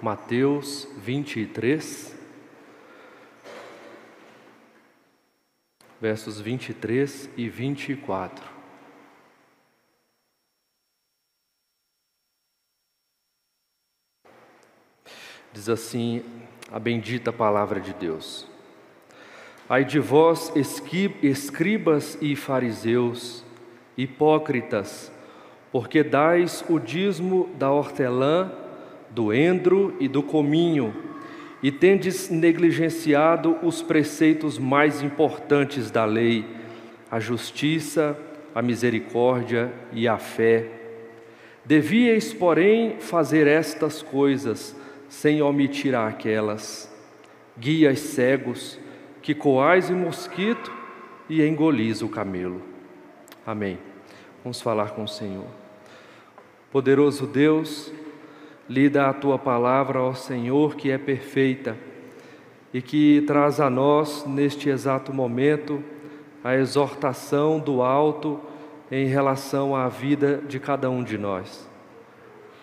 Mateus 23, versos 23 e 24. Diz assim a bendita palavra de Deus. Ai de vós, escribas e fariseus, hipócritas, porque dais o dízimo da hortelã, do endro e do cominho, e tendes negligenciado os preceitos mais importantes da lei, a justiça, a misericórdia e a fé. Devíeis, porém, fazer estas coisas, sem omitir aquelas. Guias cegos, que coais o mosquito e engolis o camelo. Amém. Vamos falar com o Senhor. Poderoso Deus, lida a tua palavra, ó Senhor, que é perfeita e que traz a nós, neste exato momento, a exortação do alto em relação à vida de cada um de nós.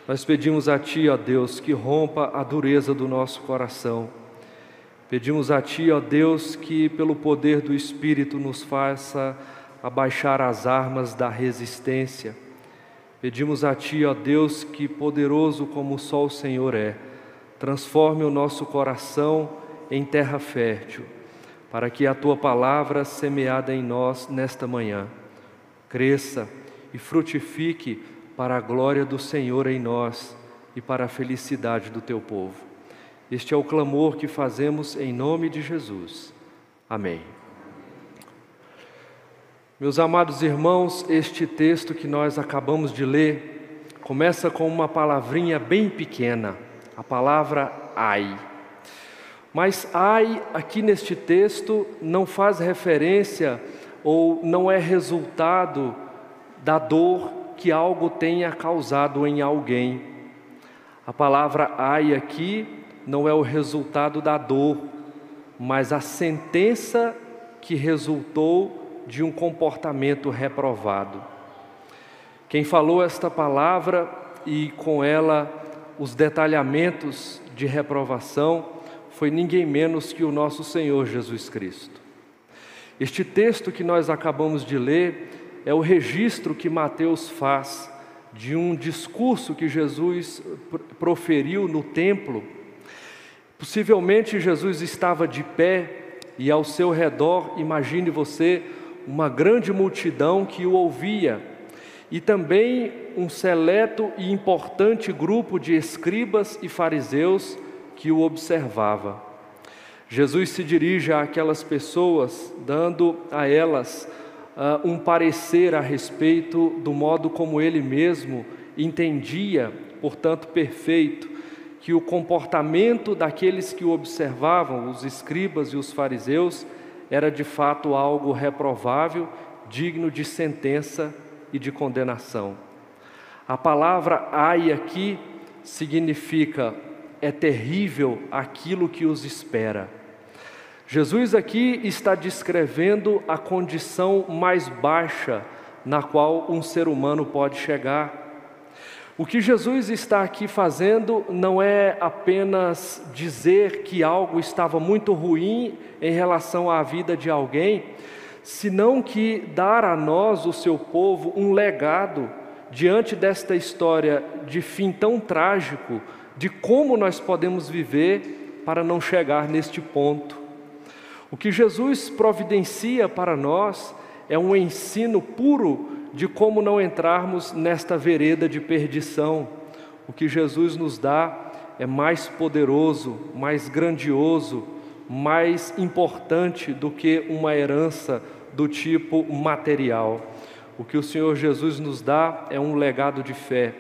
Nós pedimos a Ti, ó Deus, que rompa a dureza do nosso coração. Pedimos a Ti, ó Deus, que pelo poder do Espírito nos faça abaixar as armas da resistência Pedimos a Ti, ó Deus, que poderoso como só o Senhor é, transforme o nosso coração em terra fértil, para que a Tua palavra semeada em nós nesta manhã cresça e frutifique para a glória do Senhor em nós e para a felicidade do Teu povo. Este é o clamor que fazemos em nome de Jesus. Amém. Meus amados irmãos, este texto que nós acabamos de ler começa com uma palavrinha bem pequena, a palavra ai. Mas ai, aqui neste texto, não faz referência ou não é resultado da dor que algo tenha causado em alguém. A palavra ai aqui não é o resultado da dor, mas a sentença que resultou de um comportamento reprovado. Quem falou esta palavra e com ela os detalhamentos de reprovação foi ninguém menos que o nosso Senhor Jesus Cristo. Este texto que nós acabamos de ler é o registro que Mateus faz de um discurso que Jesus proferiu no templo. Possivelmente Jesus estava de pé e ao seu redor, imagine você, uma grande multidão que o ouvia e também um seleto e importante grupo de escribas e fariseus que o observava. Jesus se dirige àquelas pessoas, dando a elas uh, um parecer a respeito do modo como ele mesmo entendia, portanto, perfeito, que o comportamento daqueles que o observavam, os escribas e os fariseus, era de fato algo reprovável, digno de sentença e de condenação. A palavra ai aqui significa é terrível aquilo que os espera. Jesus aqui está descrevendo a condição mais baixa na qual um ser humano pode chegar. O que Jesus está aqui fazendo não é apenas dizer que algo estava muito ruim em relação à vida de alguém, senão que dar a nós, o seu povo, um legado diante desta história de fim tão trágico, de como nós podemos viver para não chegar neste ponto. O que Jesus providencia para nós é um ensino puro de como não entrarmos nesta vereda de perdição. O que Jesus nos dá é mais poderoso, mais grandioso, mais importante do que uma herança do tipo material. O que o Senhor Jesus nos dá é um legado de fé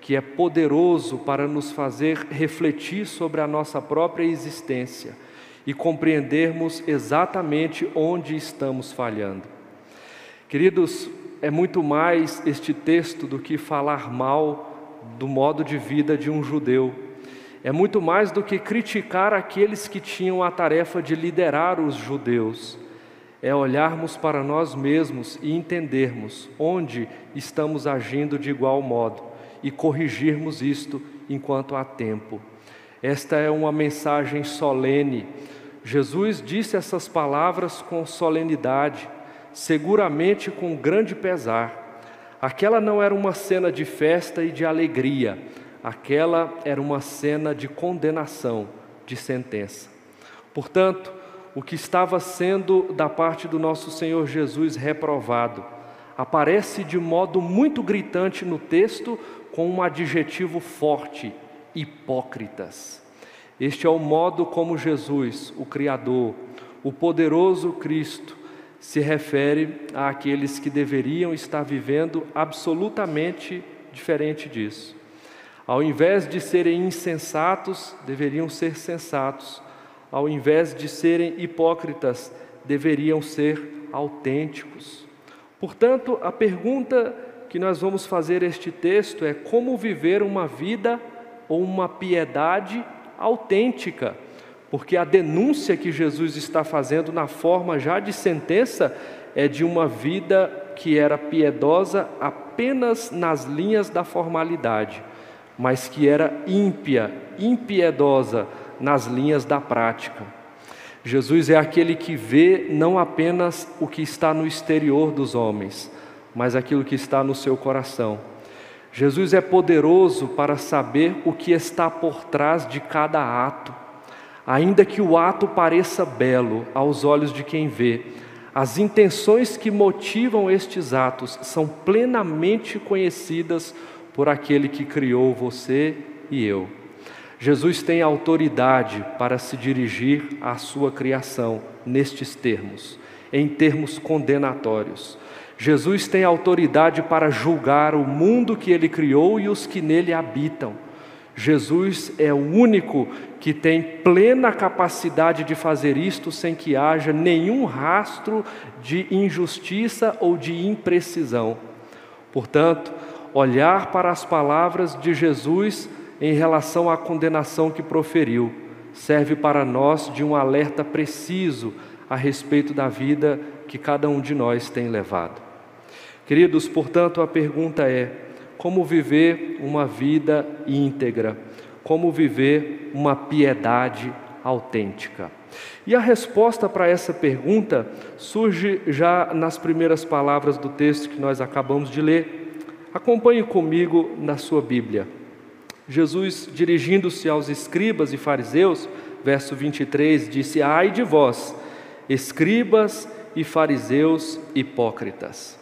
que é poderoso para nos fazer refletir sobre a nossa própria existência e compreendermos exatamente onde estamos falhando. Queridos, é muito mais este texto do que falar mal do modo de vida de um judeu. É muito mais do que criticar aqueles que tinham a tarefa de liderar os judeus. É olharmos para nós mesmos e entendermos onde estamos agindo de igual modo e corrigirmos isto enquanto há tempo. Esta é uma mensagem solene. Jesus disse essas palavras com solenidade, seguramente com grande pesar. Aquela não era uma cena de festa e de alegria, aquela era uma cena de condenação, de sentença. Portanto, o que estava sendo da parte do nosso Senhor Jesus reprovado aparece de modo muito gritante no texto com um adjetivo forte: hipócritas. Este é o modo como Jesus, o Criador, o poderoso Cristo, se refere àqueles que deveriam estar vivendo absolutamente diferente disso. Ao invés de serem insensatos, deveriam ser sensatos. Ao invés de serem hipócritas, deveriam ser autênticos. Portanto, a pergunta que nós vamos fazer este texto é como viver uma vida ou uma piedade autêntica, porque a denúncia que Jesus está fazendo na forma já de sentença é de uma vida que era piedosa apenas nas linhas da formalidade, mas que era ímpia, impiedosa nas linhas da prática. Jesus é aquele que vê não apenas o que está no exterior dos homens, mas aquilo que está no seu coração. Jesus é poderoso para saber o que está por trás de cada ato, ainda que o ato pareça belo aos olhos de quem vê. As intenções que motivam estes atos são plenamente conhecidas por aquele que criou você e eu. Jesus tem autoridade para se dirigir à sua criação nestes termos, em termos condenatórios. Jesus tem autoridade para julgar o mundo que ele criou e os que nele habitam. Jesus é o único que tem plena capacidade de fazer isto sem que haja nenhum rastro de injustiça ou de imprecisão. Portanto, olhar para as palavras de Jesus em relação à condenação que proferiu, serve para nós de um alerta preciso a respeito da vida que cada um de nós tem levado. Queridos, portanto, a pergunta é: como viver uma vida íntegra? Como viver uma piedade autêntica? E a resposta para essa pergunta surge já nas primeiras palavras do texto que nós acabamos de ler. Acompanhe comigo na sua Bíblia. Jesus, dirigindo-se aos escribas e fariseus, verso 23, disse: Ai de vós, escribas e fariseus hipócritas.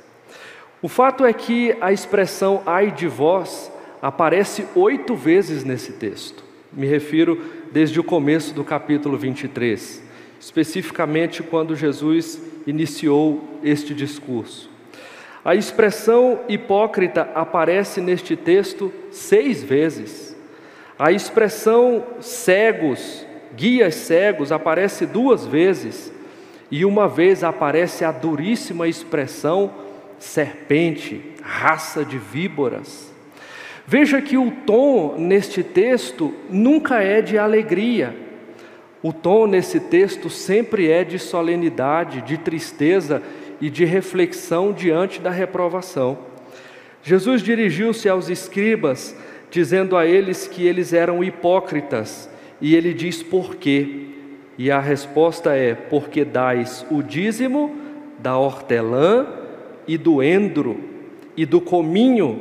O fato é que a expressão ai de vós aparece oito vezes nesse texto. Me refiro desde o começo do capítulo 23, especificamente quando Jesus iniciou este discurso. A expressão hipócrita aparece neste texto seis vezes. A expressão cegos, guias cegos, aparece duas vezes. E uma vez aparece a duríssima expressão serpente, raça de víboras. Veja que o tom neste texto nunca é de alegria. O tom nesse texto sempre é de solenidade, de tristeza e de reflexão diante da reprovação. Jesus dirigiu-se aos escribas, dizendo a eles que eles eram hipócritas, e ele diz por quê. E a resposta é: porque dais o dízimo da hortelã e do endro e do cominho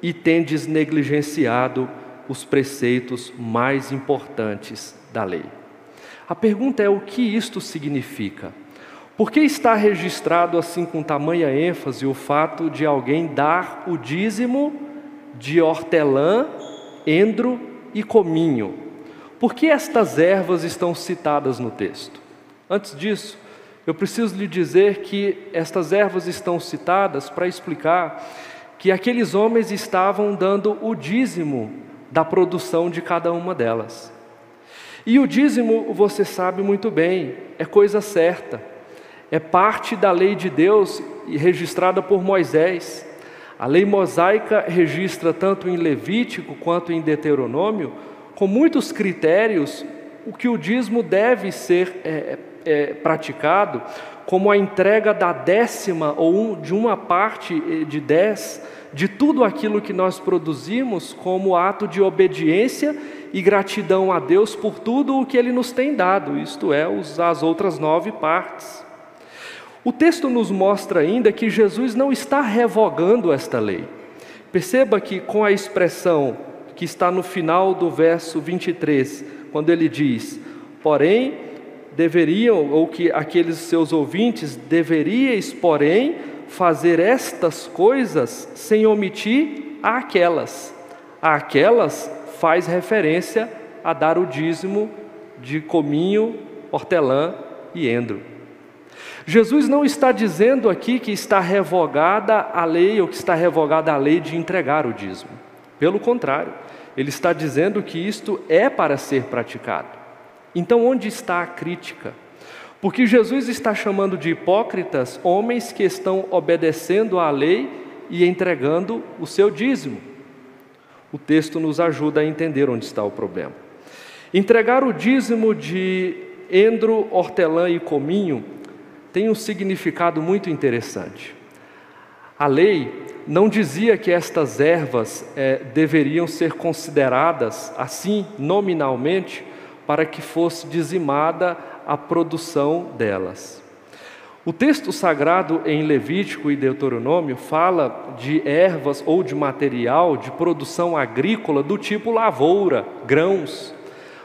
e tendes negligenciado os preceitos mais importantes da lei. A pergunta é: o que isto significa? Por que está registrado assim com tamanha ênfase o fato de alguém dar o dízimo de hortelã, endro e cominho? Por que estas ervas estão citadas no texto? Antes disso, eu preciso lhe dizer que estas ervas estão citadas para explicar que aqueles homens estavam dando o dízimo da produção de cada uma delas. E o dízimo, você sabe muito bem, é coisa certa é parte da lei de Deus registrada por Moisés. A lei mosaica registra tanto em Levítico quanto em Deuteronômio, com muitos critérios, o que o dízimo deve ser é, é, praticado, como a entrega da décima ou de uma parte eh, de dez de tudo aquilo que nós produzimos como ato de obediência e gratidão a Deus por tudo o que Ele nos tem dado, isto é, as outras nove partes. O texto nos mostra ainda que Jesus não está revogando esta lei. Perceba que com a expressão que está no final do verso 23, quando ele diz: Porém, deveriam, ou que aqueles seus ouvintes, deveríeis, porém, fazer estas coisas sem omitir aquelas. Aquelas faz referência a dar o dízimo de cominho, hortelã e endro. Jesus não está dizendo aqui que está revogada a lei ou que está revogada a lei de entregar o dízimo. Pelo contrário, ele está dizendo que isto é para ser praticado. Então, onde está a crítica? Porque Jesus está chamando de hipócritas homens que estão obedecendo à lei e entregando o seu dízimo. O texto nos ajuda a entender onde está o problema. Entregar o dízimo de endro, hortelã e cominho tem um significado muito interessante. A lei não dizia que estas ervas é, deveriam ser consideradas assim nominalmente para que fosse dizimada a produção delas. O texto sagrado em Levítico e Deuteronômio fala de ervas ou de material de produção agrícola do tipo lavoura, grãos,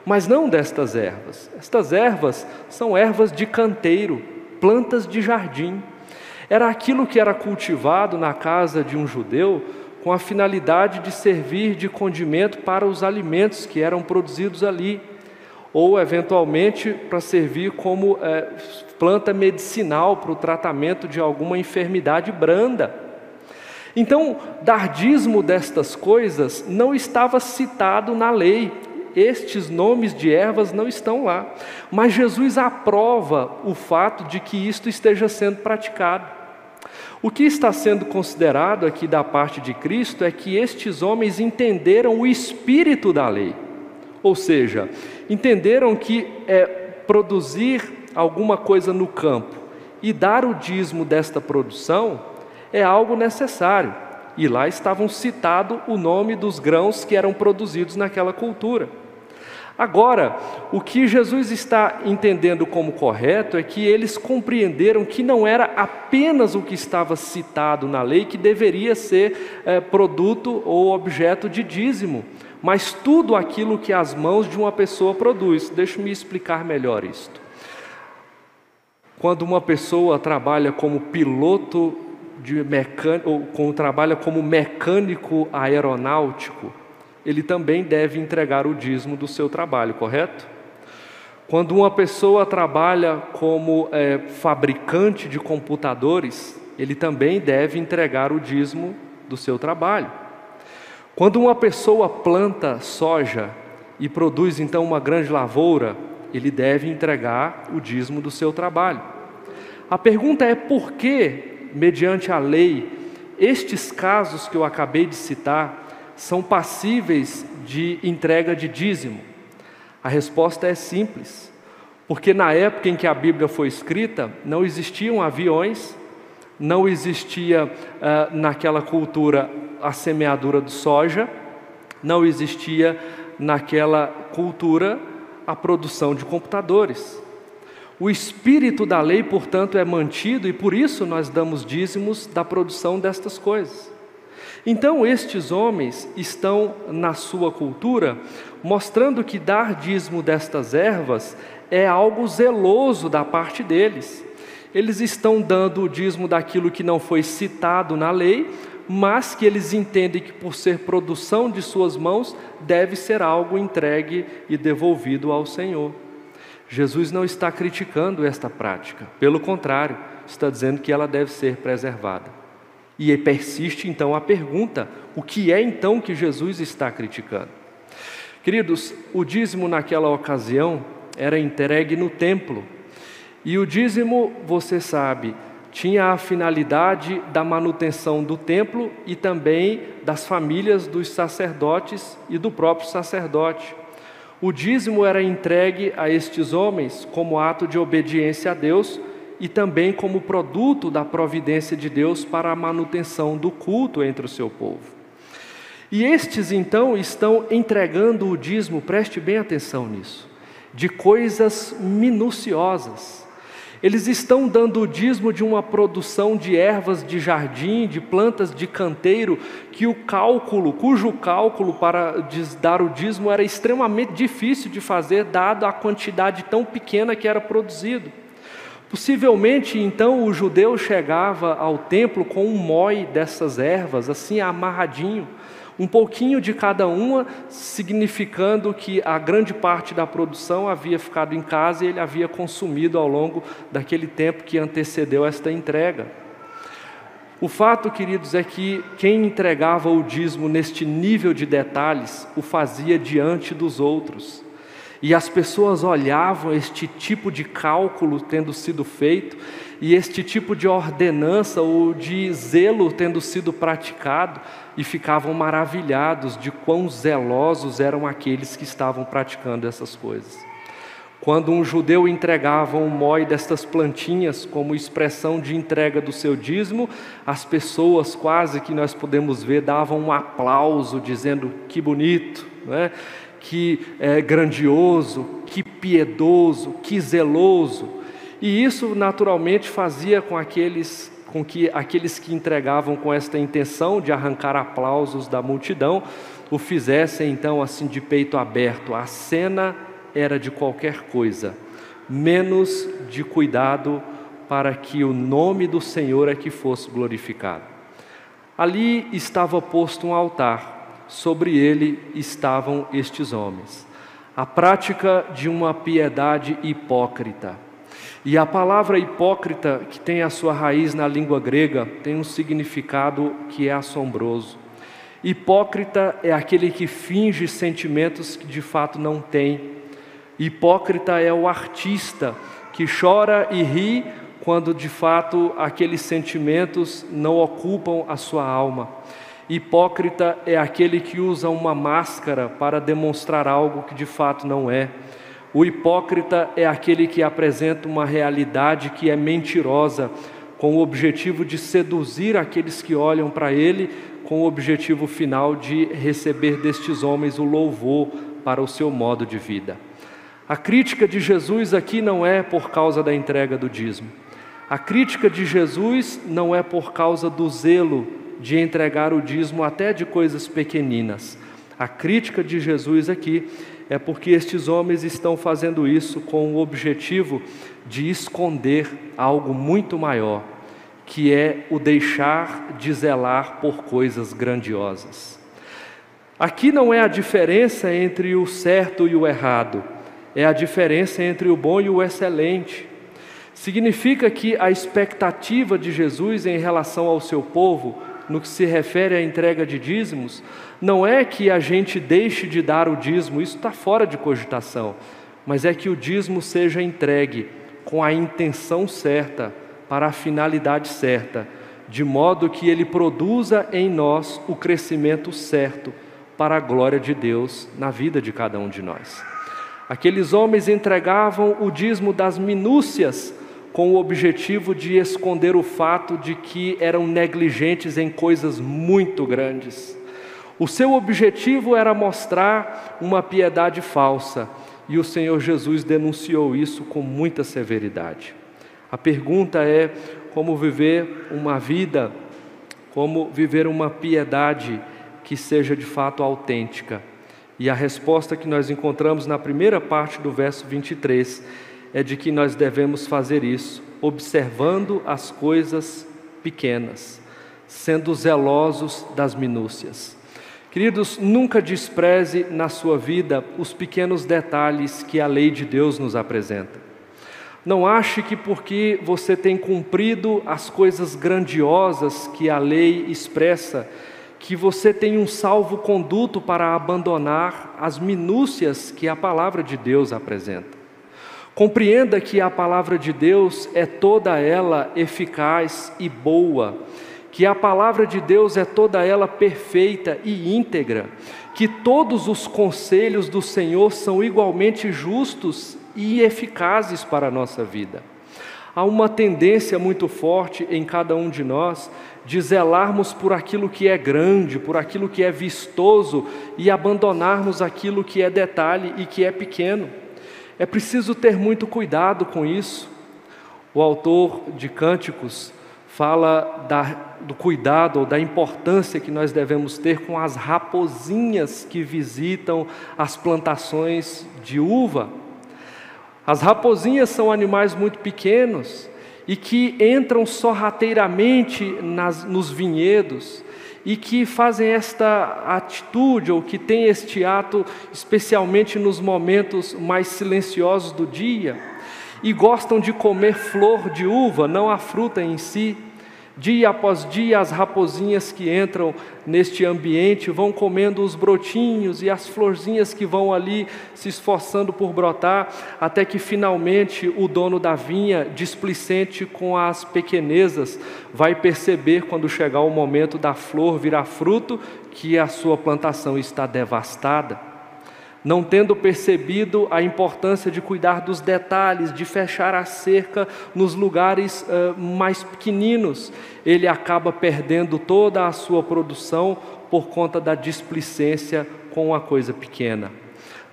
mas não destas ervas. Estas ervas são ervas de canteiro, plantas de jardim. Era aquilo que era cultivado na casa de um judeu com a finalidade de servir de condimento para os alimentos que eram produzidos ali ou eventualmente para servir como é, planta medicinal para o tratamento de alguma enfermidade branda. Então, dar dízimo destas coisas não estava citado na lei, estes nomes de ervas não estão lá, mas Jesus aprova o fato de que isto esteja sendo praticado. O que está sendo considerado aqui da parte de Cristo é que estes homens entenderam o espírito da lei. Ou seja, entenderam que é, produzir alguma coisa no campo e dar o dízimo desta produção é algo necessário. E lá estavam citado o nome dos grãos que eram produzidos naquela cultura. Agora, o que Jesus está entendendo como correto é que eles compreenderam que não era apenas o que estava citado na lei que deveria ser é, produto ou objeto de dízimo, mas tudo aquilo que as mãos de uma pessoa produz. Deixe-me explicar melhor isto. Quando uma pessoa trabalha como piloto de mecânico, ou trabalha como mecânico aeronáutico, ele também deve entregar o dízimo do seu trabalho, correto? Quando uma pessoa trabalha como é, fabricante de computadores, ele também deve entregar o dízimo do seu trabalho. Quando uma pessoa planta soja e produz então uma grande lavoura, ele deve entregar o dízimo do seu trabalho. A pergunta é por que, mediante a lei, estes casos que eu acabei de citar são passíveis de entrega de dízimo? A resposta é simples. Porque na época em que a Bíblia foi escrita, não existiam aviões, não existia uh, naquela cultura a semeadura de soja, não existia naquela cultura a produção de computadores. O espírito da lei, portanto, é mantido e por isso nós damos dízimos da produção destas coisas. Então, estes homens estão na sua cultura mostrando que dar dízimo destas ervas é algo zeloso da parte deles. Eles estão dando o dízimo daquilo que não foi citado na lei, mas que eles entendem que, por ser produção de suas mãos, deve ser algo entregue e devolvido ao Senhor. Jesus não está criticando esta prática, pelo contrário, está dizendo que ela deve ser preservada. E persiste então a pergunta: o que é então que Jesus está criticando? Queridos, o dízimo naquela ocasião era entregue no templo, e o dízimo, você sabe, tinha a finalidade da manutenção do templo e também das famílias dos sacerdotes e do próprio sacerdote. O dízimo era entregue a estes homens como ato de obediência a Deus e também como produto da providência de Deus para a manutenção do culto entre o seu povo. E estes então estão entregando o dízimo, preste bem atenção nisso, de coisas minuciosas. Eles estão dando o dízimo de uma produção de ervas de jardim, de plantas de canteiro, que o cálculo, cujo cálculo para dar o dízimo era extremamente difícil de fazer, dado a quantidade tão pequena que era produzido. Possivelmente, então, o judeu chegava ao templo com um mói dessas ervas, assim amarradinho, um pouquinho de cada uma, significando que a grande parte da produção havia ficado em casa e ele havia consumido ao longo daquele tempo que antecedeu esta entrega. O fato, queridos, é que quem entregava o dízimo neste nível de detalhes o fazia diante dos outros. E as pessoas olhavam este tipo de cálculo tendo sido feito e este tipo de ordenança ou de zelo tendo sido praticado e ficavam maravilhados de quão zelosos eram aqueles que estavam praticando essas coisas. Quando um judeu entregava um mói destas plantinhas como expressão de entrega do seu dízimo, as pessoas quase que nós podemos ver davam um aplauso dizendo que bonito, né? que é, grandioso, que piedoso, que zeloso. E isso naturalmente fazia com aqueles com que aqueles que entregavam com esta intenção de arrancar aplausos da multidão o fizessem então assim de peito aberto. A cena era de qualquer coisa, menos de cuidado para que o nome do Senhor é que fosse glorificado. Ali estava posto um altar, sobre ele estavam estes homens. A prática de uma piedade hipócrita. E a palavra hipócrita, que tem a sua raiz na língua grega, tem um significado que é assombroso. Hipócrita é aquele que finge sentimentos que de fato não tem. Hipócrita é o artista que chora e ri quando de fato aqueles sentimentos não ocupam a sua alma. Hipócrita é aquele que usa uma máscara para demonstrar algo que de fato não é. O hipócrita é aquele que apresenta uma realidade que é mentirosa, com o objetivo de seduzir aqueles que olham para ele, com o objetivo final de receber destes homens o louvor para o seu modo de vida. A crítica de Jesus aqui não é por causa da entrega do dízimo. A crítica de Jesus não é por causa do zelo de entregar o dízimo até de coisas pequeninas. A crítica de Jesus aqui é porque estes homens estão fazendo isso com o objetivo de esconder algo muito maior, que é o deixar de zelar por coisas grandiosas. Aqui não é a diferença entre o certo e o errado, é a diferença entre o bom e o excelente. Significa que a expectativa de Jesus em relação ao seu povo no que se refere à entrega de dízimos, não é que a gente deixe de dar o dízimo, isso está fora de cogitação, mas é que o dízimo seja entregue com a intenção certa, para a finalidade certa, de modo que ele produza em nós o crescimento certo para a glória de Deus na vida de cada um de nós. Aqueles homens entregavam o dízimo das minúcias com o objetivo de esconder o fato de que eram negligentes em coisas muito grandes. O seu objetivo era mostrar uma piedade falsa, e o Senhor Jesus denunciou isso com muita severidade. A pergunta é como viver uma vida, como viver uma piedade que seja de fato autêntica. E a resposta que nós encontramos na primeira parte do verso 23 é de que nós devemos fazer isso, observando as coisas pequenas, sendo zelosos das minúcias. Queridos, nunca despreze na sua vida os pequenos detalhes que a lei de Deus nos apresenta. Não ache que porque você tem cumprido as coisas grandiosas que a lei expressa, que você tem um salvo-conduto para abandonar as minúcias que a palavra de Deus apresenta. Compreenda que a palavra de Deus é toda ela eficaz e boa, que a palavra de Deus é toda ela perfeita e íntegra, que todos os conselhos do Senhor são igualmente justos e eficazes para a nossa vida. Há uma tendência muito forte em cada um de nós de zelarmos por aquilo que é grande, por aquilo que é vistoso e abandonarmos aquilo que é detalhe e que é pequeno. É preciso ter muito cuidado com isso. O autor de Cânticos fala da, do cuidado ou da importância que nós devemos ter com as raposinhas que visitam as plantações de uva. As raposinhas são animais muito pequenos e que entram sorrateiramente nas, nos vinhedos e que fazem esta atitude ou que têm este ato especialmente nos momentos mais silenciosos do dia e gostam de comer flor de uva, não a fruta em si. Dia após dia, as raposinhas que entram neste ambiente vão comendo os brotinhos e as florzinhas que vão ali se esforçando por brotar, até que finalmente o dono da vinha, displicente com as pequenezas, vai perceber quando chegar o momento da flor virar fruto que a sua plantação está devastada não tendo percebido a importância de cuidar dos detalhes, de fechar a cerca nos lugares uh, mais pequeninos, ele acaba perdendo toda a sua produção por conta da displicência com a coisa pequena.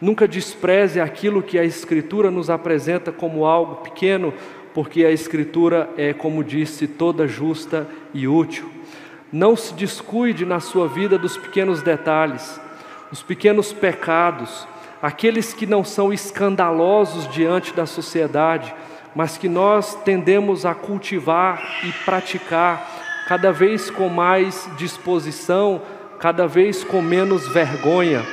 Nunca despreze aquilo que a Escritura nos apresenta como algo pequeno, porque a Escritura é, como disse, toda justa e útil. Não se descuide na sua vida dos pequenos detalhes os pequenos pecados, aqueles que não são escandalosos diante da sociedade, mas que nós tendemos a cultivar e praticar cada vez com mais disposição, cada vez com menos vergonha,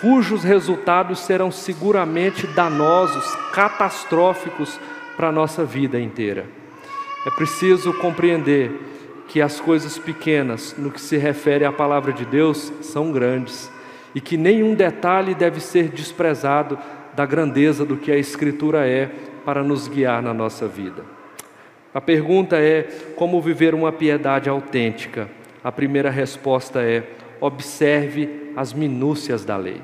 cujos resultados serão seguramente danosos, catastróficos para a nossa vida inteira. É preciso compreender que as coisas pequenas, no que se refere à palavra de Deus, são grandes e que nenhum detalhe deve ser desprezado da grandeza do que a Escritura é para nos guiar na nossa vida. A pergunta é: como viver uma piedade autêntica? A primeira resposta é: observe as minúcias da lei.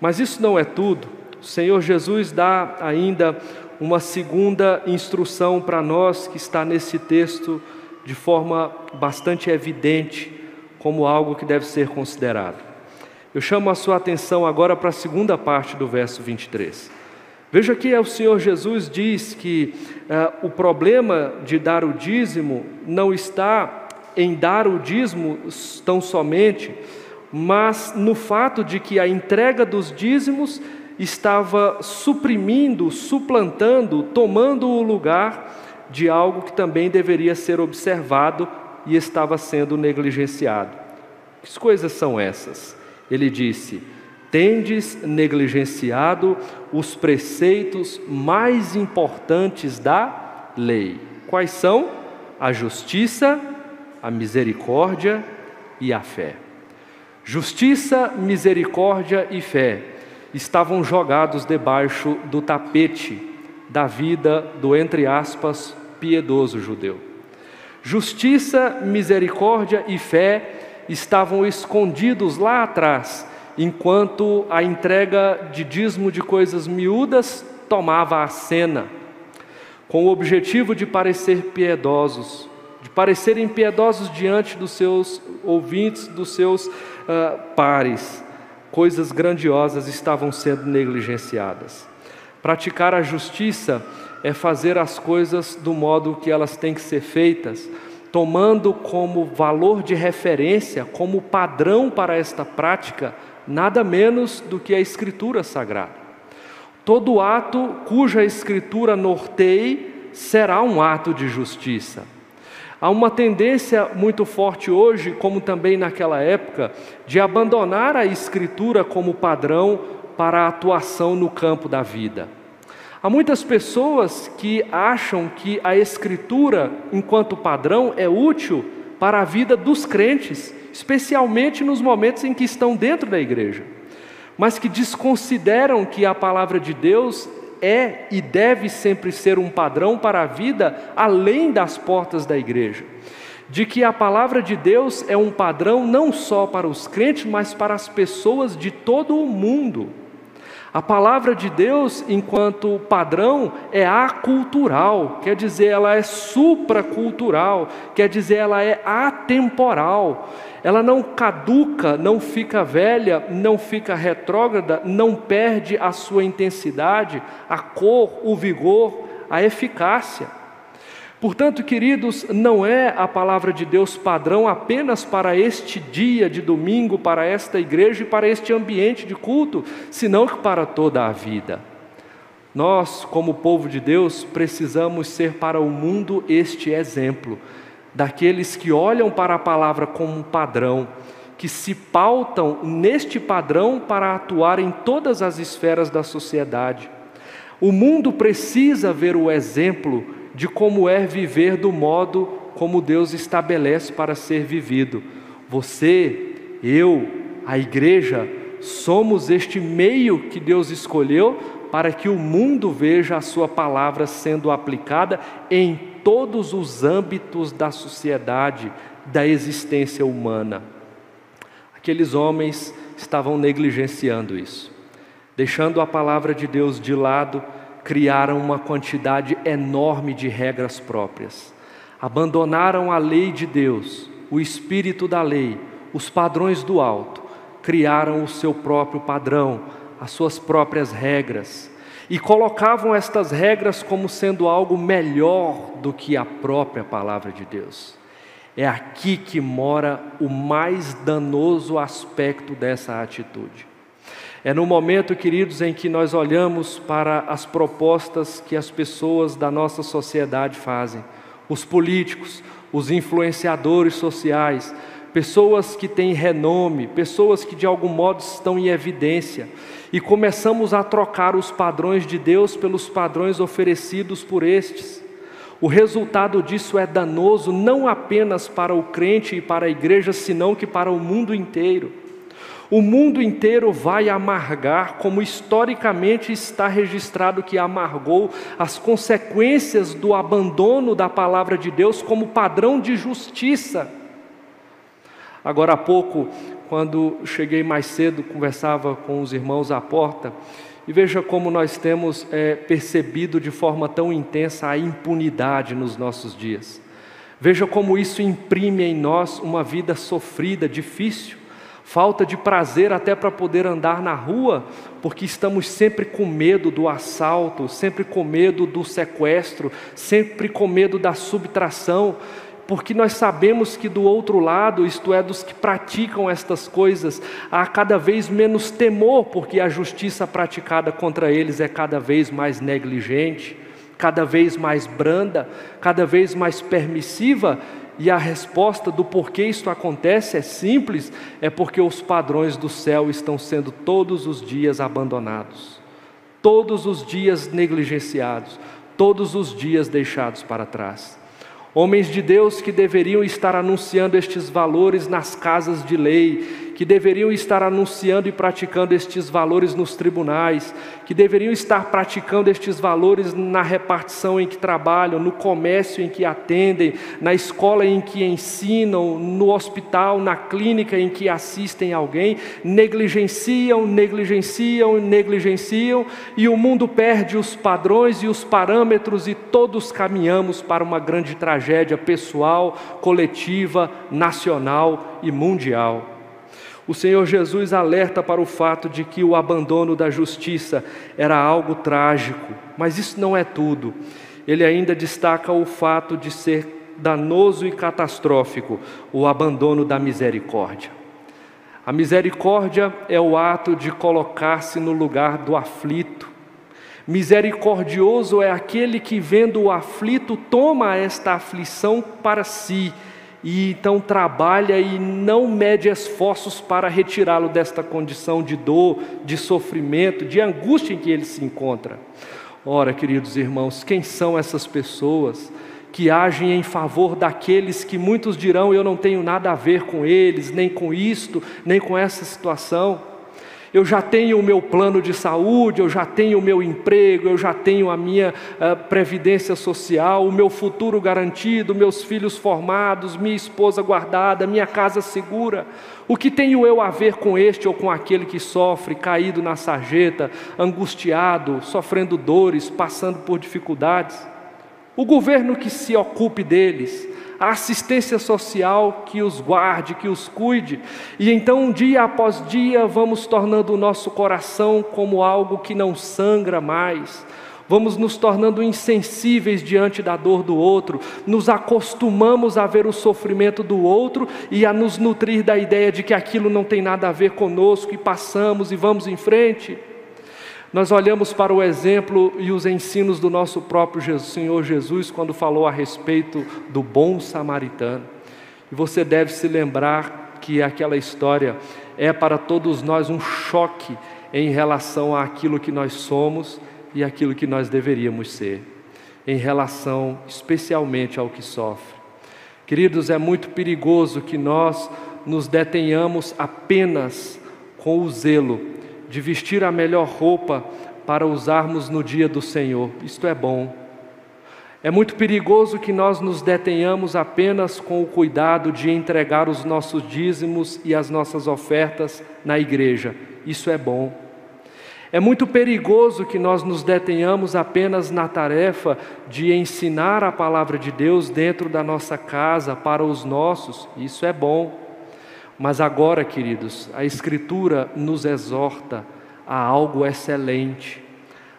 Mas isso não é tudo. O Senhor Jesus dá ainda uma segunda instrução para nós que está nesse texto de forma bastante evidente como algo que deve ser considerado. Eu chamo a sua atenção agora para a segunda parte do verso 23. Veja que o Senhor Jesus diz que uh, o problema de dar o dízimo não está em dar o dízimo tão somente, mas no fato de que a entrega dos dízimos estava suprimindo, suplantando, tomando o lugar de algo que também deveria ser observado e estava sendo negligenciado. Que coisas são essas? Ele disse: Tendes negligenciado os preceitos mais importantes da lei. Quais são? A justiça, a misericórdia e a fé. Justiça, misericórdia e fé estavam jogados debaixo do tapete da vida do, entre aspas, piedoso judeu. Justiça, misericórdia e fé estavam escondidos lá atrás, enquanto a entrega de dízimo de coisas miúdas tomava a cena, com o objetivo de parecer piedosos, de parecerem piedosos diante dos seus ouvintes, dos seus uh, pares. Coisas grandiosas estavam sendo negligenciadas. Praticar a justiça é fazer as coisas do modo que elas têm que ser feitas, tomando como valor de referência, como padrão para esta prática, nada menos do que a Escritura Sagrada. Todo ato cuja Escritura norteie será um ato de justiça. Há uma tendência muito forte hoje, como também naquela época, de abandonar a Escritura como padrão para a atuação no campo da vida. Há muitas pessoas que acham que a Escritura, enquanto padrão, é útil para a vida dos crentes, especialmente nos momentos em que estão dentro da igreja, mas que desconsideram que a palavra de Deus é e deve sempre ser um padrão para a vida além das portas da igreja. De que a palavra de Deus é um padrão não só para os crentes, mas para as pessoas de todo o mundo. A palavra de Deus, enquanto padrão, é acultural, quer dizer, ela é supracultural, quer dizer, ela é atemporal. Ela não caduca, não fica velha, não fica retrógrada, não perde a sua intensidade, a cor, o vigor, a eficácia. Portanto, queridos, não é a palavra de Deus padrão apenas para este dia de domingo, para esta igreja e para este ambiente de culto, senão que para toda a vida. Nós, como povo de Deus, precisamos ser para o mundo este exemplo, daqueles que olham para a palavra como um padrão, que se pautam neste padrão para atuar em todas as esferas da sociedade. O mundo precisa ver o exemplo de como é viver do modo como Deus estabelece para ser vivido. Você, eu, a igreja, somos este meio que Deus escolheu para que o mundo veja a Sua palavra sendo aplicada em todos os âmbitos da sociedade, da existência humana. Aqueles homens estavam negligenciando isso, deixando a palavra de Deus de lado criaram uma quantidade enorme de regras próprias. Abandonaram a lei de Deus, o espírito da lei, os padrões do alto, criaram o seu próprio padrão, as suas próprias regras, e colocavam estas regras como sendo algo melhor do que a própria palavra de Deus. É aqui que mora o mais danoso aspecto dessa atitude. É no momento, queridos, em que nós olhamos para as propostas que as pessoas da nossa sociedade fazem, os políticos, os influenciadores sociais, pessoas que têm renome, pessoas que de algum modo estão em evidência, e começamos a trocar os padrões de Deus pelos padrões oferecidos por estes. O resultado disso é danoso não apenas para o crente e para a igreja, senão que para o mundo inteiro. O mundo inteiro vai amargar, como historicamente está registrado que amargou as consequências do abandono da palavra de Deus como padrão de justiça. Agora há pouco, quando cheguei mais cedo, conversava com os irmãos à porta, e veja como nós temos é, percebido de forma tão intensa a impunidade nos nossos dias. Veja como isso imprime em nós uma vida sofrida, difícil falta de prazer até para poder andar na rua, porque estamos sempre com medo do assalto, sempre com medo do sequestro, sempre com medo da subtração, porque nós sabemos que do outro lado, isto é, dos que praticam estas coisas, há cada vez menos temor, porque a justiça praticada contra eles é cada vez mais negligente, cada vez mais branda, cada vez mais permissiva, e a resposta do porquê isto acontece é simples: é porque os padrões do céu estão sendo todos os dias abandonados, todos os dias negligenciados, todos os dias deixados para trás. Homens de Deus que deveriam estar anunciando estes valores nas casas de lei, que deveriam estar anunciando e praticando estes valores nos tribunais, que deveriam estar praticando estes valores na repartição em que trabalham, no comércio em que atendem, na escola em que ensinam, no hospital, na clínica em que assistem alguém, negligenciam, negligenciam, negligenciam, e o mundo perde os padrões e os parâmetros e todos caminhamos para uma grande tragédia pessoal, coletiva, nacional e mundial. O Senhor Jesus alerta para o fato de que o abandono da justiça era algo trágico, mas isso não é tudo. Ele ainda destaca o fato de ser danoso e catastrófico o abandono da misericórdia. A misericórdia é o ato de colocar-se no lugar do aflito. Misericordioso é aquele que, vendo o aflito, toma esta aflição para si e então trabalha e não mede esforços para retirá-lo desta condição de dor, de sofrimento, de angústia em que ele se encontra. Ora, queridos irmãos, quem são essas pessoas que agem em favor daqueles que muitos dirão eu não tenho nada a ver com eles, nem com isto, nem com essa situação? Eu já tenho o meu plano de saúde, eu já tenho o meu emprego, eu já tenho a minha uh, previdência social, o meu futuro garantido, meus filhos formados, minha esposa guardada, minha casa segura. O que tenho eu a ver com este ou com aquele que sofre, caído na sarjeta, angustiado, sofrendo dores, passando por dificuldades? O governo que se ocupe deles, a assistência social que os guarde, que os cuide, e então, dia após dia, vamos tornando o nosso coração como algo que não sangra mais, vamos nos tornando insensíveis diante da dor do outro, nos acostumamos a ver o sofrimento do outro e a nos nutrir da ideia de que aquilo não tem nada a ver conosco e passamos e vamos em frente. Nós olhamos para o exemplo e os ensinos do nosso próprio Jesus, Senhor Jesus quando falou a respeito do bom samaritano. E você deve se lembrar que aquela história é para todos nós um choque em relação àquilo que nós somos e aquilo que nós deveríamos ser, em relação especialmente ao que sofre. Queridos, é muito perigoso que nós nos detenhamos apenas com o zelo de vestir a melhor roupa para usarmos no dia do Senhor. Isto é bom. É muito perigoso que nós nos detenhamos apenas com o cuidado de entregar os nossos dízimos e as nossas ofertas na igreja. Isso é bom. É muito perigoso que nós nos detenhamos apenas na tarefa de ensinar a palavra de Deus dentro da nossa casa para os nossos, isso é bom. Mas agora, queridos, a Escritura nos exorta a algo excelente,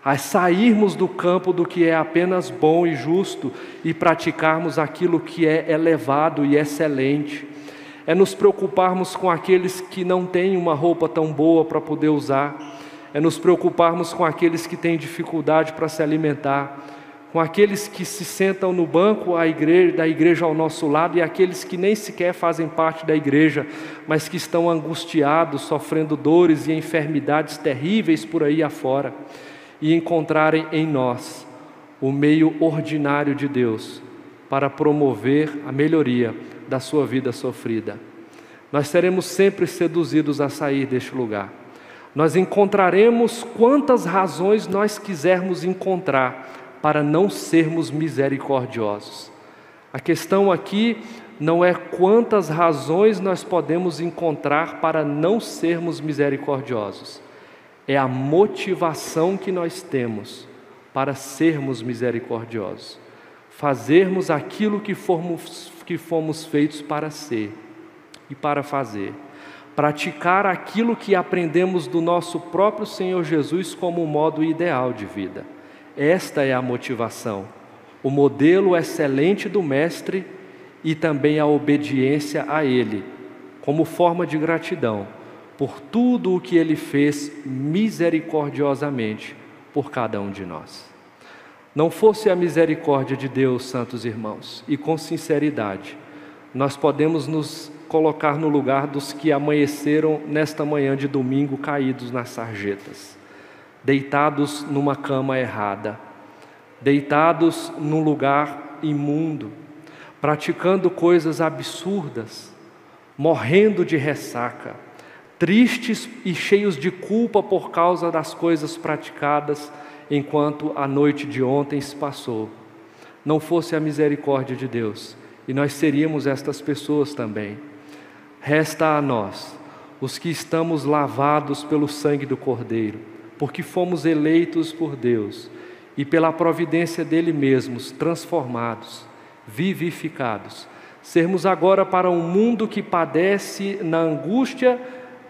a sairmos do campo do que é apenas bom e justo e praticarmos aquilo que é elevado e excelente. É nos preocuparmos com aqueles que não têm uma roupa tão boa para poder usar é nos preocuparmos com aqueles que têm dificuldade para se alimentar, com aqueles que se sentam no banco igreja, da igreja ao nosso lado e aqueles que nem sequer fazem parte da igreja, mas que estão angustiados, sofrendo dores e enfermidades terríveis por aí afora, e encontrarem em nós o meio ordinário de Deus para promover a melhoria da sua vida sofrida. Nós seremos sempre seduzidos a sair deste lugar nós encontraremos quantas razões nós quisermos encontrar para não sermos misericordiosos. A questão aqui não é quantas razões nós podemos encontrar para não sermos misericordiosos, é a motivação que nós temos para sermos misericordiosos, fazermos aquilo que fomos, que fomos feitos para ser e para fazer praticar aquilo que aprendemos do nosso próprio Senhor Jesus como o modo ideal de vida. Esta é a motivação, o modelo excelente do Mestre e também a obediência a Ele, como forma de gratidão por tudo o que Ele fez misericordiosamente por cada um de nós. Não fosse a misericórdia de Deus, santos irmãos, e com sinceridade, nós podemos nos colocar no lugar dos que amanheceram nesta manhã de domingo caídos nas sarjetas, deitados numa cama errada, deitados num lugar imundo, praticando coisas absurdas, morrendo de ressaca, tristes e cheios de culpa por causa das coisas praticadas enquanto a noite de ontem se passou. Não fosse a misericórdia de Deus, e nós seríamos estas pessoas também. Resta a nós, os que estamos lavados pelo sangue do Cordeiro, porque fomos eleitos por Deus e pela providência dele mesmos transformados, vivificados, sermos agora para um mundo que padece na angústia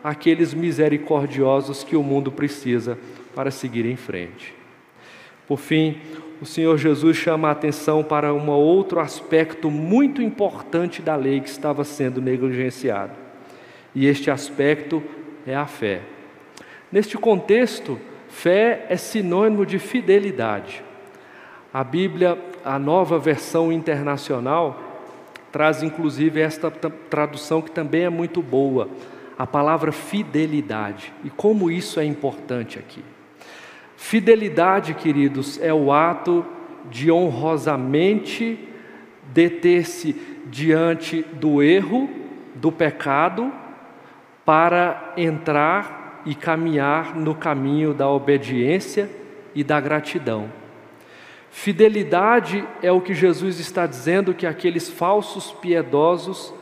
aqueles misericordiosos que o mundo precisa para seguir em frente. Por fim, o Senhor Jesus chama a atenção para um outro aspecto muito importante da lei que estava sendo negligenciado. E este aspecto é a fé. Neste contexto, fé é sinônimo de fidelidade. A Bíblia, a nova versão internacional, traz inclusive esta tradução que também é muito boa, a palavra fidelidade. E como isso é importante aqui. Fidelidade, queridos, é o ato de honrosamente deter-se diante do erro, do pecado, para entrar e caminhar no caminho da obediência e da gratidão. Fidelidade é o que Jesus está dizendo que aqueles falsos piedosos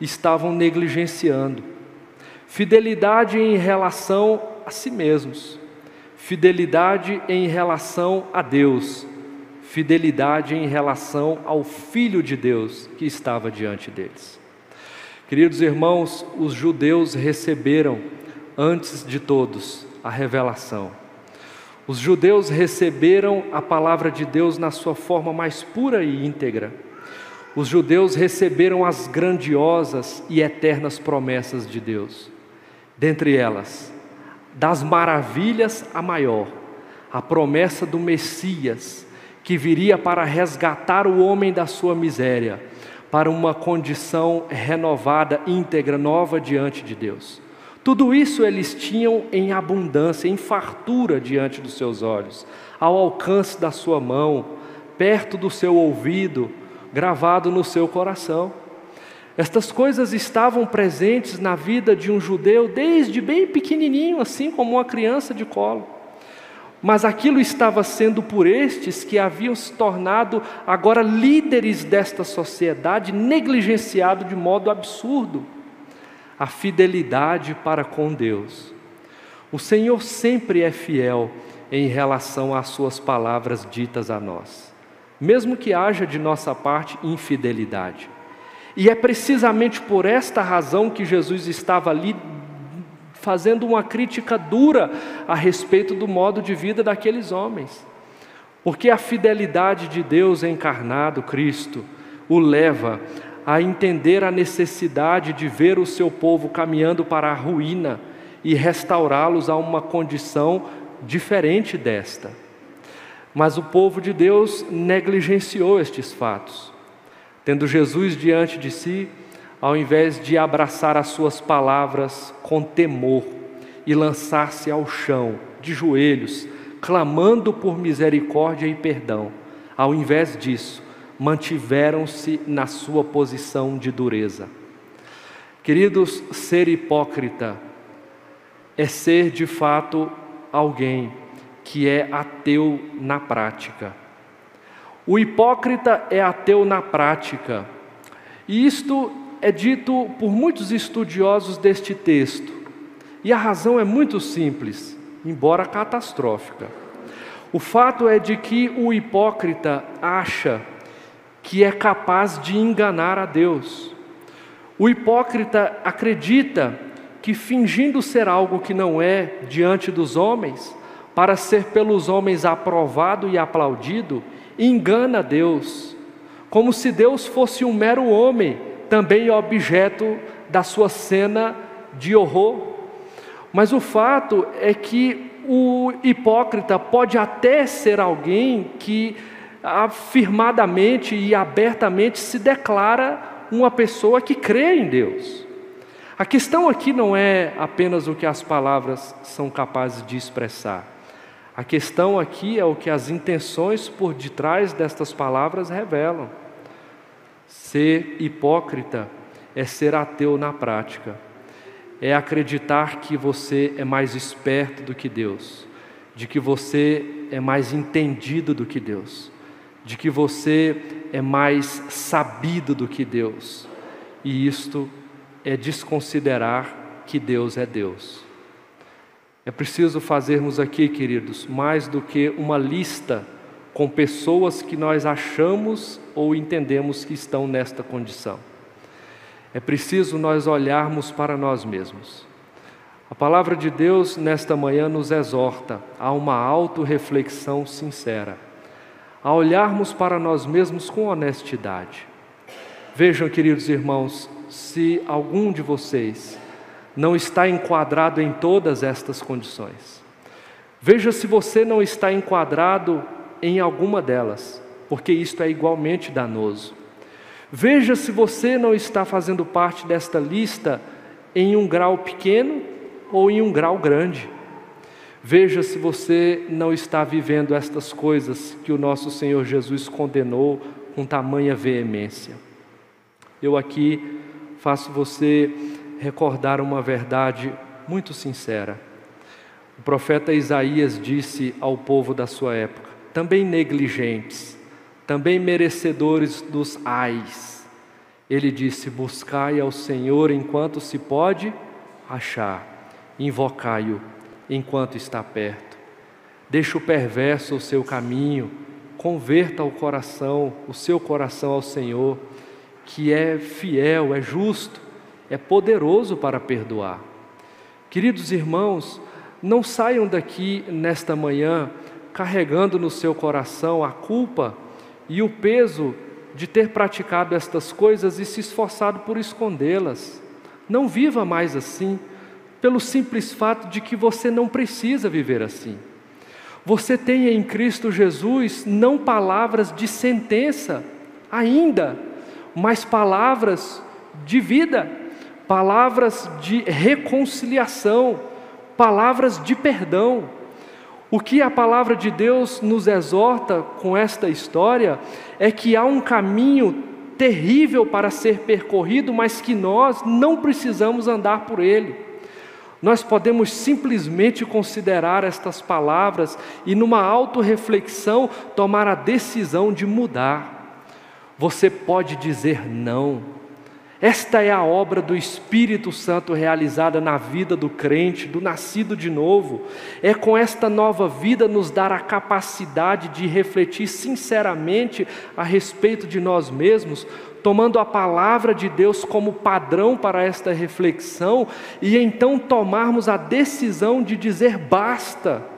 estavam negligenciando. Fidelidade em relação a si mesmos, fidelidade em relação a Deus, fidelidade em relação ao Filho de Deus que estava diante deles. Queridos irmãos, os judeus receberam, antes de todos, a revelação. Os judeus receberam a palavra de Deus na sua forma mais pura e íntegra. Os judeus receberam as grandiosas e eternas promessas de Deus. Dentre elas, das maravilhas a maior, a promessa do Messias, que viria para resgatar o homem da sua miséria, para uma condição renovada, íntegra, nova diante de Deus. Tudo isso eles tinham em abundância, em fartura diante dos seus olhos, ao alcance da sua mão, perto do seu ouvido, gravado no seu coração. Estas coisas estavam presentes na vida de um judeu desde bem pequenininho, assim como uma criança de colo. Mas aquilo estava sendo por estes que haviam se tornado agora líderes desta sociedade, negligenciado de modo absurdo a fidelidade para com Deus. O Senhor sempre é fiel em relação às suas palavras ditas a nós, mesmo que haja de nossa parte infidelidade. E é precisamente por esta razão que Jesus estava ali fazendo uma crítica dura a respeito do modo de vida daqueles homens. Porque a fidelidade de Deus encarnado, Cristo, o leva a entender a necessidade de ver o seu povo caminhando para a ruína e restaurá-los a uma condição diferente desta. Mas o povo de Deus negligenciou estes fatos. Tendo Jesus diante de si, ao invés de abraçar as suas palavras com temor e lançar-se ao chão, de joelhos, clamando por misericórdia e perdão, ao invés disso, mantiveram-se na sua posição de dureza. Queridos, ser hipócrita é ser de fato alguém que é ateu na prática. O hipócrita é ateu na prática, e isto é dito por muitos estudiosos deste texto, e a razão é muito simples, embora catastrófica. O fato é de que o hipócrita acha que é capaz de enganar a Deus. O hipócrita acredita que, fingindo ser algo que não é diante dos homens, para ser pelos homens aprovado e aplaudido, engana Deus, como se Deus fosse um mero homem, também objeto da sua cena de horror. Mas o fato é que o hipócrita pode até ser alguém que afirmadamente e abertamente se declara uma pessoa que crê em Deus. A questão aqui não é apenas o que as palavras são capazes de expressar. A questão aqui é o que as intenções por detrás destas palavras revelam. Ser hipócrita é ser ateu na prática, é acreditar que você é mais esperto do que Deus, de que você é mais entendido do que Deus de que você é mais sabido do que Deus, e isto é desconsiderar que Deus é Deus. É preciso fazermos aqui, queridos, mais do que uma lista com pessoas que nós achamos ou entendemos que estão nesta condição. É preciso nós olharmos para nós mesmos. A palavra de Deus nesta manhã nos exorta a uma autorreflexão sincera a olharmos para nós mesmos com honestidade. Vejam, queridos irmãos, se algum de vocês não está enquadrado em todas estas condições. Veja se você não está enquadrado em alguma delas, porque isto é igualmente danoso. Veja se você não está fazendo parte desta lista em um grau pequeno ou em um grau grande. Veja se você não está vivendo estas coisas que o nosso Senhor Jesus condenou com tamanha veemência. Eu aqui faço você recordar uma verdade muito sincera. O profeta Isaías disse ao povo da sua época, também negligentes, também merecedores dos ais. Ele disse: Buscai ao Senhor enquanto se pode achar, invocai-o enquanto está perto. Deixa o perverso o seu caminho, converta o coração, o seu coração ao Senhor, que é fiel, é justo, é poderoso para perdoar. Queridos irmãos, não saiam daqui nesta manhã carregando no seu coração a culpa e o peso de ter praticado estas coisas e se esforçado por escondê-las. Não viva mais assim, pelo simples fato de que você não precisa viver assim. Você tem em Cristo Jesus não palavras de sentença ainda, mas palavras de vida, palavras de reconciliação, palavras de perdão. O que a palavra de Deus nos exorta com esta história é que há um caminho terrível para ser percorrido, mas que nós não precisamos andar por ele. Nós podemos simplesmente considerar estas palavras e, numa autorreflexão, tomar a decisão de mudar. Você pode dizer não esta é a obra do Espírito Santo realizada na vida do crente, do nascido de novo. É com esta nova vida nos dar a capacidade de refletir sinceramente a respeito de nós mesmos, tomando a palavra de Deus como padrão para esta reflexão e então tomarmos a decisão de dizer basta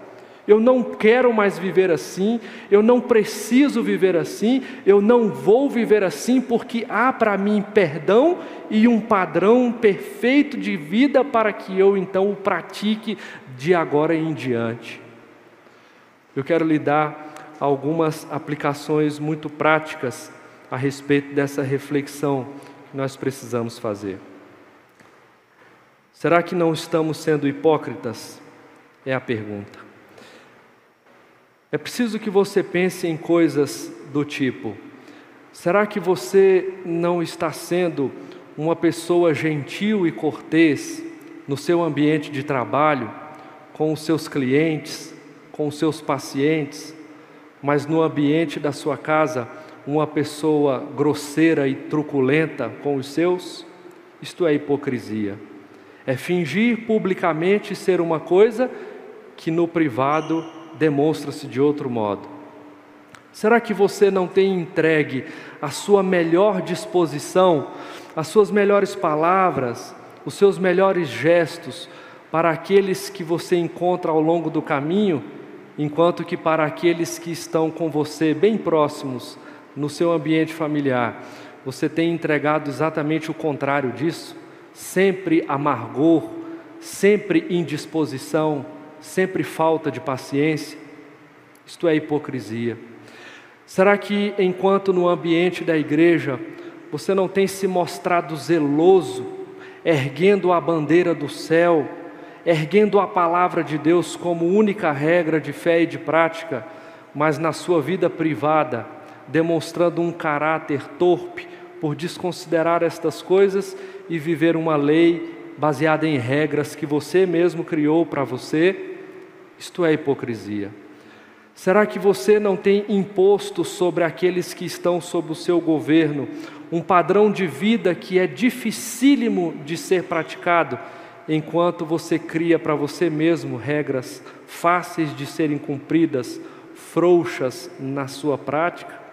eu não quero mais viver assim, eu não preciso viver assim, eu não vou viver assim, porque há para mim perdão e um padrão perfeito de vida para que eu então o pratique de agora em diante. Eu quero lhe dar algumas aplicações muito práticas a respeito dessa reflexão que nós precisamos fazer. Será que não estamos sendo hipócritas? É a pergunta. É preciso que você pense em coisas do tipo: será que você não está sendo uma pessoa gentil e cortês no seu ambiente de trabalho, com os seus clientes, com os seus pacientes, mas no ambiente da sua casa, uma pessoa grosseira e truculenta com os seus? Isto é hipocrisia. É fingir publicamente ser uma coisa que no privado demonstra-se de outro modo? Será que você não tem entregue a sua melhor disposição, as suas melhores palavras, os seus melhores gestos para aqueles que você encontra ao longo do caminho, enquanto que para aqueles que estão com você bem próximos no seu ambiente familiar, você tem entregado exatamente o contrário disso? Sempre amargor, sempre indisposição, sempre falta de paciência? Isto é hipocrisia. Será que enquanto no ambiente da igreja você não tem se mostrado zeloso, erguendo a bandeira do céu, erguendo a palavra de Deus como única regra de fé e de prática, mas na sua vida privada, demonstrando um caráter torpe por desconsiderar estas coisas e viver uma lei baseada em regras que você mesmo criou para você? Isto é hipocrisia. Será que você não tem imposto sobre aqueles que estão sob o seu governo um padrão de vida que é dificílimo de ser praticado, enquanto você cria para você mesmo regras fáceis de serem cumpridas, frouxas na sua prática?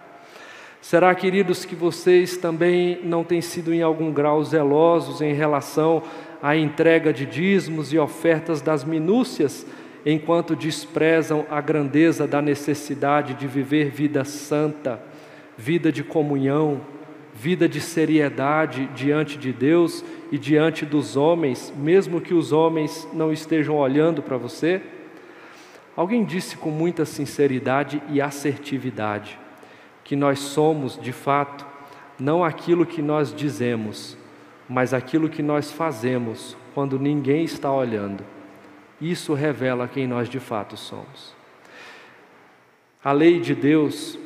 Será, queridos, que vocês também não têm sido em algum grau zelosos em relação à entrega de dízimos e ofertas das minúcias? enquanto desprezam a grandeza da necessidade de viver vida santa, vida de comunhão, vida de seriedade diante de Deus e diante dos homens, mesmo que os homens não estejam olhando para você? Alguém disse com muita sinceridade e assertividade que nós somos, de fato, não aquilo que nós dizemos, mas aquilo que nós fazemos quando ninguém está olhando. Isso revela quem nós de fato somos. A lei de Deus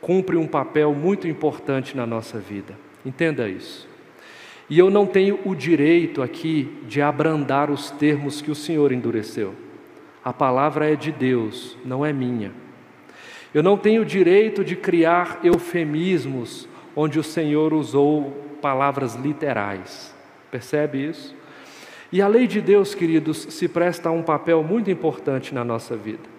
cumpre um papel muito importante na nossa vida. Entenda isso. E eu não tenho o direito aqui de abrandar os termos que o Senhor endureceu. A palavra é de Deus, não é minha. Eu não tenho direito de criar eufemismos onde o Senhor usou palavras literais. Percebe isso? E a lei de Deus, queridos, se presta a um papel muito importante na nossa vida.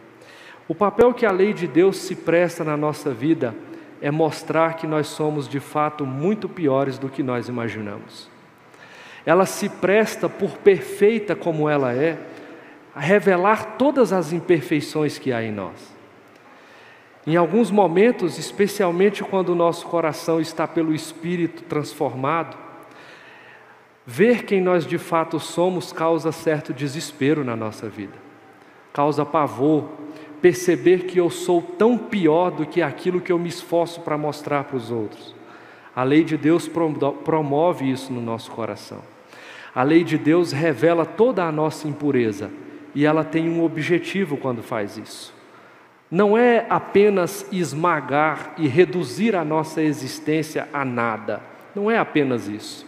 O papel que a lei de Deus se presta na nossa vida é mostrar que nós somos de fato muito piores do que nós imaginamos. Ela se presta, por perfeita como ela é, a revelar todas as imperfeições que há em nós. Em alguns momentos, especialmente quando o nosso coração está pelo Espírito transformado, ver quem nós de fato somos causa certo desespero na nossa vida, causa pavor, perceber que eu sou tão pior do que aquilo que eu me esforço para mostrar para os outros. A lei de Deus promove isso no nosso coração. A lei de Deus revela toda a nossa impureza e ela tem um objetivo quando faz isso não é apenas esmagar e reduzir a nossa existência a nada, não é apenas isso.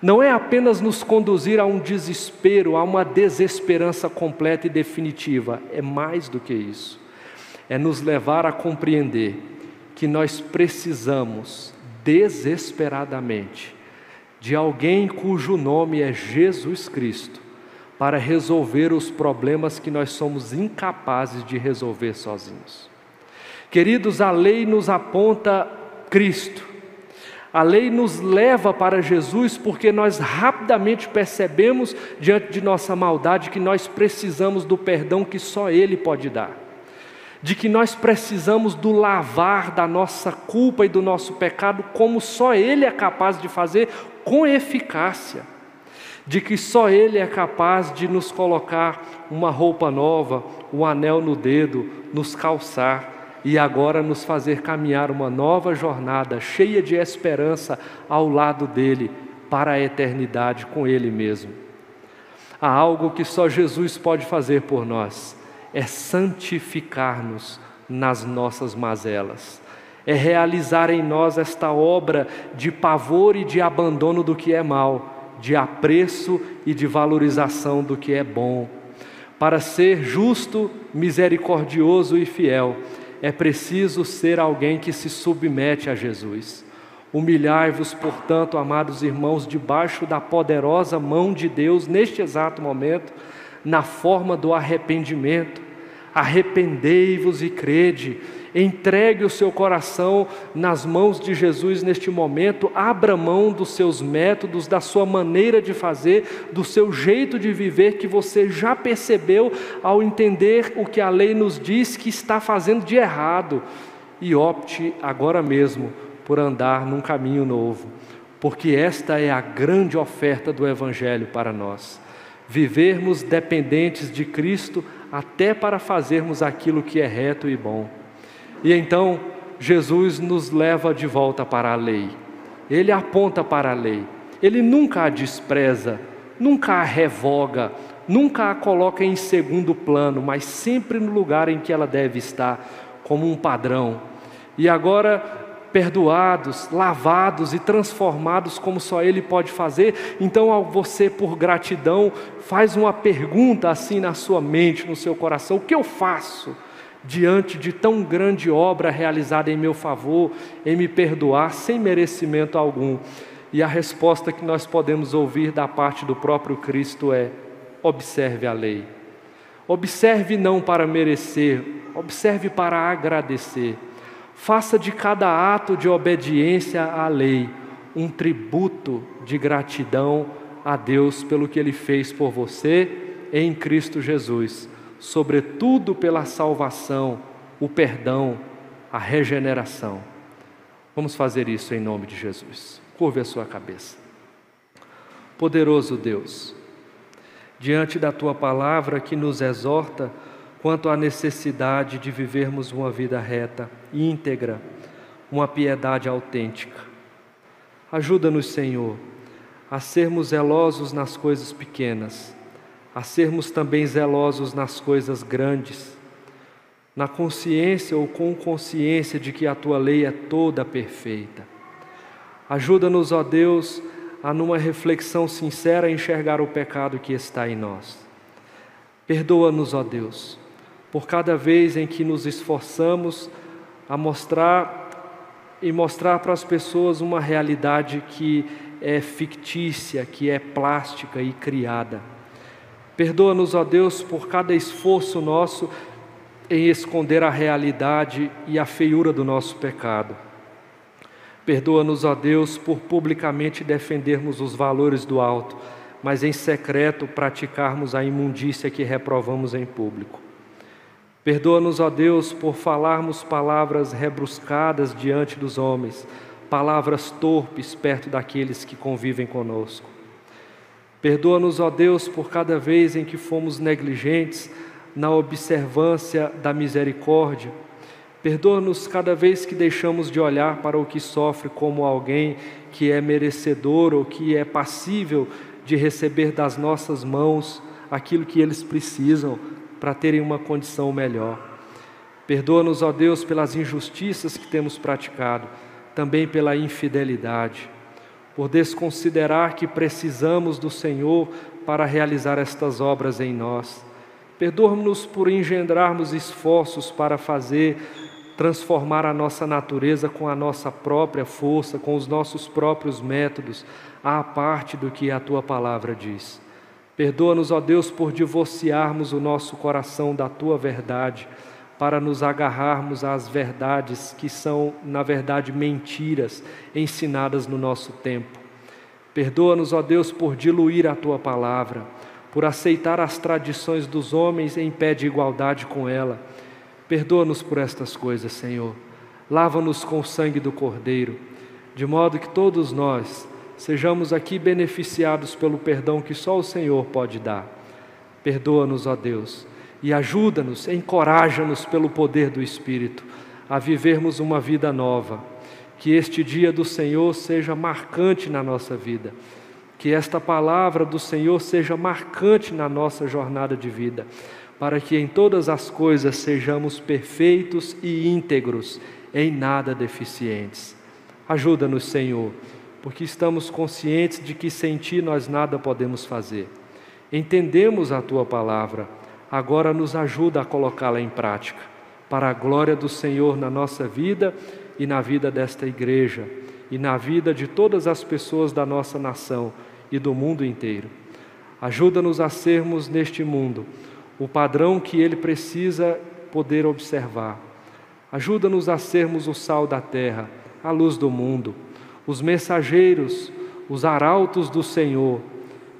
Não é apenas nos conduzir a um desespero, a uma desesperança completa e definitiva, é mais do que isso. É nos levar a compreender que nós precisamos desesperadamente de alguém cujo nome é Jesus Cristo para resolver os problemas que nós somos incapazes de resolver sozinhos. Queridos, a lei nos aponta Cristo. A lei nos leva para Jesus porque nós rapidamente percebemos, diante de nossa maldade, que nós precisamos do perdão que só Ele pode dar. De que nós precisamos do lavar da nossa culpa e do nosso pecado, como só Ele é capaz de fazer com eficácia de que só Ele é capaz de nos colocar uma roupa nova, um anel no dedo, nos calçar e agora nos fazer caminhar uma nova jornada cheia de esperança ao lado dele para a eternidade com Ele mesmo. Há algo que só Jesus pode fazer por nós: é santificar-nos nas nossas mazelas, é realizar em nós esta obra de pavor e de abandono do que é mal de apreço e de valorização do que é bom. Para ser justo, misericordioso e fiel, é preciso ser alguém que se submete a Jesus. Humilhai-vos, portanto, amados irmãos, debaixo da poderosa mão de Deus, neste exato momento, na forma do arrependimento. Arrependei-vos e crede. Entregue o seu coração nas mãos de Jesus neste momento, abra mão dos seus métodos, da sua maneira de fazer, do seu jeito de viver que você já percebeu ao entender o que a lei nos diz que está fazendo de errado. E opte agora mesmo por andar num caminho novo, porque esta é a grande oferta do Evangelho para nós. Vivermos dependentes de Cristo até para fazermos aquilo que é reto e bom. E então Jesus nos leva de volta para a lei. Ele aponta para a lei. Ele nunca a despreza, nunca a revoga, nunca a coloca em segundo plano, mas sempre no lugar em que ela deve estar, como um padrão. E agora, perdoados, lavados e transformados como só Ele pode fazer, então você, por gratidão, faz uma pergunta assim na sua mente, no seu coração: o que eu faço? diante de tão grande obra realizada em meu favor, em me perdoar sem merecimento algum? E a resposta que nós podemos ouvir da parte do próprio Cristo é: observe a lei. Observe não para merecer, observe para agradecer. Faça de cada ato de obediência à lei um tributo de gratidão a Deus pelo que Ele fez por você em Cristo Jesus sobretudo pela salvação, o perdão, a regeneração. Vamos fazer isso em nome de Jesus. Curve a sua cabeça. Poderoso Deus, diante da tua palavra que nos exorta quanto à necessidade de vivermos uma vida reta, íntegra, uma piedade autêntica. Ajuda-nos, Senhor, a sermos zelosos nas coisas pequenas a sermos também zelosos nas coisas grandes, na consciência ou com consciência de que a tua lei é toda perfeita. Ajuda-nos, ó Deus, a numa reflexão sincera enxergar o pecado que está em nós. Perdoa-nos, ó Deus, por cada vez em que nos esforçamos a mostrar e mostrar para as pessoas uma realidade que é fictícia, que é plástica e criada. Perdoa-nos, ó Deus, por cada esforço nosso em esconder a realidade e a feiura do nosso pecado. Perdoa-nos, ó Deus, por publicamente defendermos os valores do alto, mas em secreto praticarmos a imundícia que reprovamos em público. Perdoa-nos, ó Deus, por falarmos palavras rebruscadas diante dos homens, palavras torpes perto daqueles que convivem conosco. Perdoa-nos, ó Deus, por cada vez em que fomos negligentes na observância da misericórdia. Perdoa-nos cada vez que deixamos de olhar para o que sofre como alguém que é merecedor ou que é passível de receber das nossas mãos aquilo que eles precisam para terem uma condição melhor. Perdoa-nos, ó Deus, pelas injustiças que temos praticado, também pela infidelidade, por desconsiderar que precisamos do Senhor para realizar estas obras em nós. Perdoa-nos por engendrarmos esforços para fazer transformar a nossa natureza com a nossa própria força, com os nossos próprios métodos, à parte do que a tua palavra diz. Perdoa-nos, ó Deus, por divorciarmos o nosso coração da tua verdade, para nos agarrarmos às verdades que são, na verdade, mentiras ensinadas no nosso tempo. Perdoa-nos, ó Deus, por diluir a tua palavra, por aceitar as tradições dos homens em pé de igualdade com ela. Perdoa-nos por estas coisas, Senhor. Lava-nos com o sangue do Cordeiro, de modo que todos nós, sejamos aqui beneficiados pelo perdão que só o Senhor pode dar. Perdoa-nos, ó Deus, e ajuda-nos, encoraja-nos pelo poder do Espírito a vivermos uma vida nova. Que este dia do Senhor seja marcante na nossa vida. Que esta palavra do Senhor seja marcante na nossa jornada de vida, para que em todas as coisas sejamos perfeitos e íntegros, em nada deficientes. Ajuda-nos, Senhor porque estamos conscientes de que sem Ti nós nada podemos fazer. Entendemos a Tua palavra, agora nos ajuda a colocá-la em prática, para a glória do Senhor na nossa vida e na vida desta igreja, e na vida de todas as pessoas da nossa nação e do mundo inteiro. Ajuda-nos a sermos neste mundo o padrão que ele precisa poder observar. Ajuda-nos a sermos o sal da terra, a luz do mundo os mensageiros, os arautos do Senhor,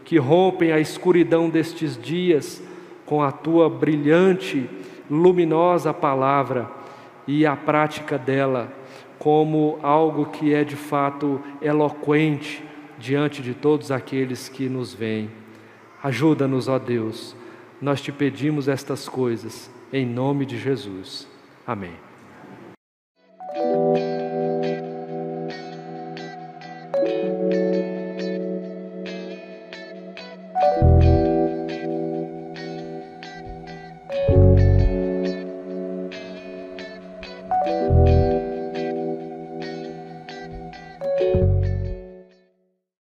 que rompem a escuridão destes dias com a tua brilhante, luminosa palavra e a prática dela como algo que é de fato eloquente diante de todos aqueles que nos veem. Ajuda-nos, ó Deus. Nós te pedimos estas coisas em nome de Jesus. Amém.